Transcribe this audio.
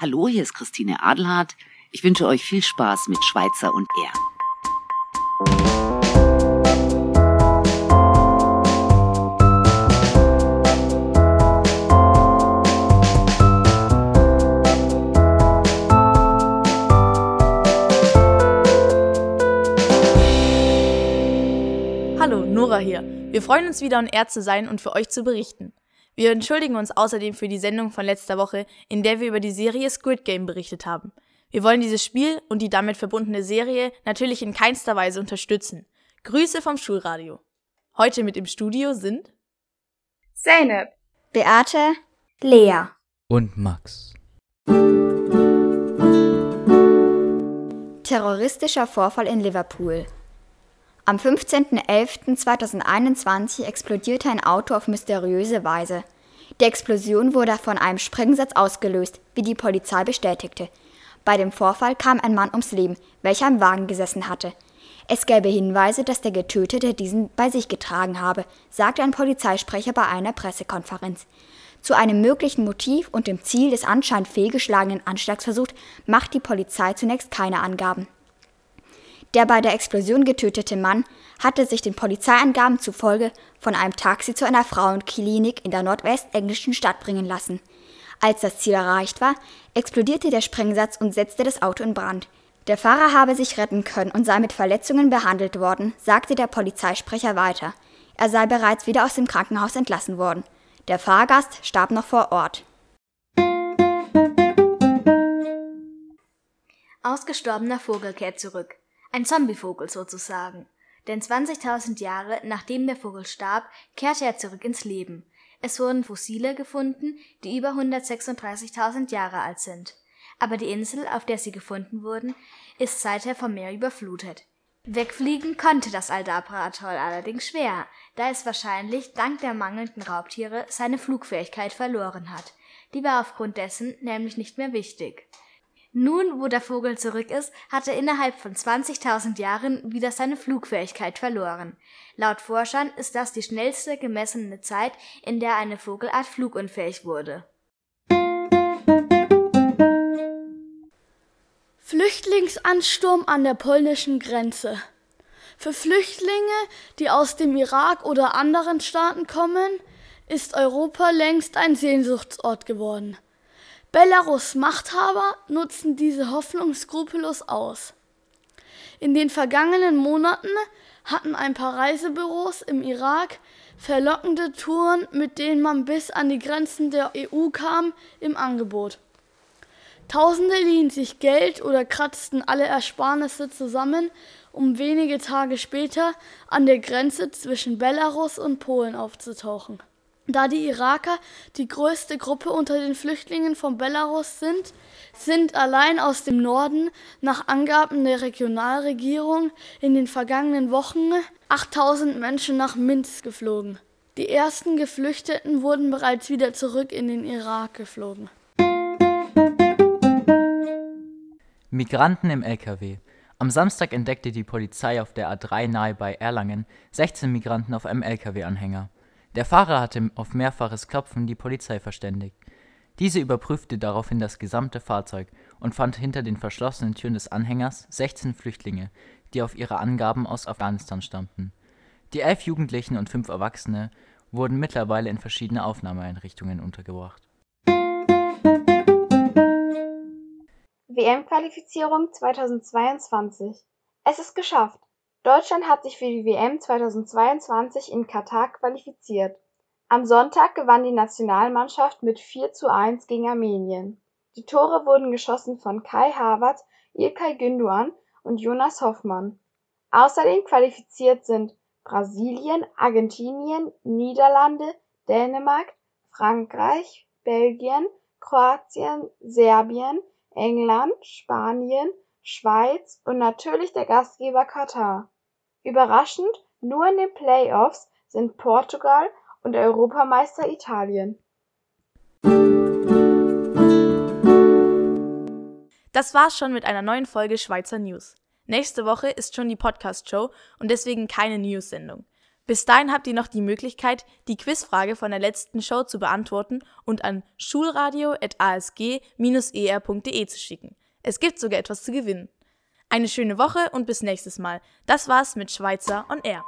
Hallo, hier ist Christine Adelhardt. Ich wünsche euch viel Spaß mit Schweizer und er. Hallo, Nora hier. Wir freuen uns wieder on Air zu sein und für euch zu berichten. Wir entschuldigen uns außerdem für die Sendung von letzter Woche, in der wir über die Serie Squid Game berichtet haben. Wir wollen dieses Spiel und die damit verbundene Serie natürlich in keinster Weise unterstützen. Grüße vom Schulradio. Heute mit im Studio sind Zeynep, Beate, Lea und Max. Terroristischer Vorfall in Liverpool. Am 15.11.2021 explodierte ein Auto auf mysteriöse Weise. Die Explosion wurde von einem Sprengsatz ausgelöst, wie die Polizei bestätigte. Bei dem Vorfall kam ein Mann ums Leben, welcher im Wagen gesessen hatte. Es gäbe Hinweise, dass der Getötete diesen bei sich getragen habe, sagte ein Polizeisprecher bei einer Pressekonferenz. Zu einem möglichen Motiv und dem Ziel des anscheinend fehlgeschlagenen Anschlagsversuchs macht die Polizei zunächst keine Angaben. Der bei der Explosion getötete Mann hatte sich den Polizeiangaben zufolge von einem Taxi zu einer Frauenklinik in der nordwestenglischen Stadt bringen lassen. Als das Ziel erreicht war, explodierte der Sprengsatz und setzte das Auto in Brand. Der Fahrer habe sich retten können und sei mit Verletzungen behandelt worden, sagte der Polizeisprecher weiter. Er sei bereits wieder aus dem Krankenhaus entlassen worden. Der Fahrgast starb noch vor Ort. Ausgestorbener Vogel kehrt zurück. Ein Zombievogel sozusagen. Denn 20.000 Jahre nachdem der Vogel starb, kehrte er zurück ins Leben. Es wurden Fossile gefunden, die über 136.000 Jahre alt sind. Aber die Insel, auf der sie gefunden wurden, ist seither vom Meer überflutet. Wegfliegen konnte das Aldabra-Atoll allerdings schwer, da es wahrscheinlich dank der mangelnden Raubtiere seine Flugfähigkeit verloren hat. Die war aufgrund dessen nämlich nicht mehr wichtig. Nun, wo der Vogel zurück ist, hat er innerhalb von 20.000 Jahren wieder seine Flugfähigkeit verloren. Laut Forschern ist das die schnellste gemessene Zeit, in der eine Vogelart flugunfähig wurde. Flüchtlingsansturm an der polnischen Grenze. Für Flüchtlinge, die aus dem Irak oder anderen Staaten kommen, ist Europa längst ein Sehnsuchtsort geworden. Belarus Machthaber nutzen diese Hoffnung skrupellos aus. In den vergangenen Monaten hatten ein paar Reisebüros im Irak verlockende Touren, mit denen man bis an die Grenzen der EU kam, im Angebot. Tausende liehen sich Geld oder kratzten alle Ersparnisse zusammen, um wenige Tage später an der Grenze zwischen Belarus und Polen aufzutauchen. Da die Iraker die größte Gruppe unter den Flüchtlingen von Belarus sind, sind allein aus dem Norden nach Angaben der Regionalregierung in den vergangenen Wochen 8000 Menschen nach Minsk geflogen. Die ersten Geflüchteten wurden bereits wieder zurück in den Irak geflogen. Migranten im LKW. Am Samstag entdeckte die Polizei auf der A3 nahe bei Erlangen 16 Migranten auf einem LKW-Anhänger. Der Fahrer hatte auf mehrfaches Klopfen die Polizei verständigt. Diese überprüfte daraufhin das gesamte Fahrzeug und fand hinter den verschlossenen Türen des Anhängers 16 Flüchtlinge, die auf ihre Angaben aus Afghanistan stammten. Die elf Jugendlichen und fünf Erwachsene wurden mittlerweile in verschiedene Aufnahmeeinrichtungen untergebracht. WM-Qualifizierung 2022. Es ist geschafft. Deutschland hat sich für die WM 2022 in Katar qualifiziert. Am Sonntag gewann die Nationalmannschaft mit 4 zu 1 gegen Armenien. Die Tore wurden geschossen von Kai Havertz, Ilkay Gündoğan und Jonas Hoffmann. Außerdem qualifiziert sind Brasilien, Argentinien, Niederlande, Dänemark, Frankreich, Belgien, Kroatien, Serbien, England, Spanien, Schweiz und natürlich der Gastgeber Katar. Überraschend, nur in den Playoffs sind Portugal und Europameister Italien. Das war's schon mit einer neuen Folge Schweizer News. Nächste Woche ist schon die Podcast-Show und deswegen keine News-Sendung. Bis dahin habt ihr noch die Möglichkeit, die Quizfrage von der letzten Show zu beantworten und an schulradio.asg-er.de zu schicken. Es gibt sogar etwas zu gewinnen. Eine schöne Woche und bis nächstes Mal. Das war's mit Schweizer on Air.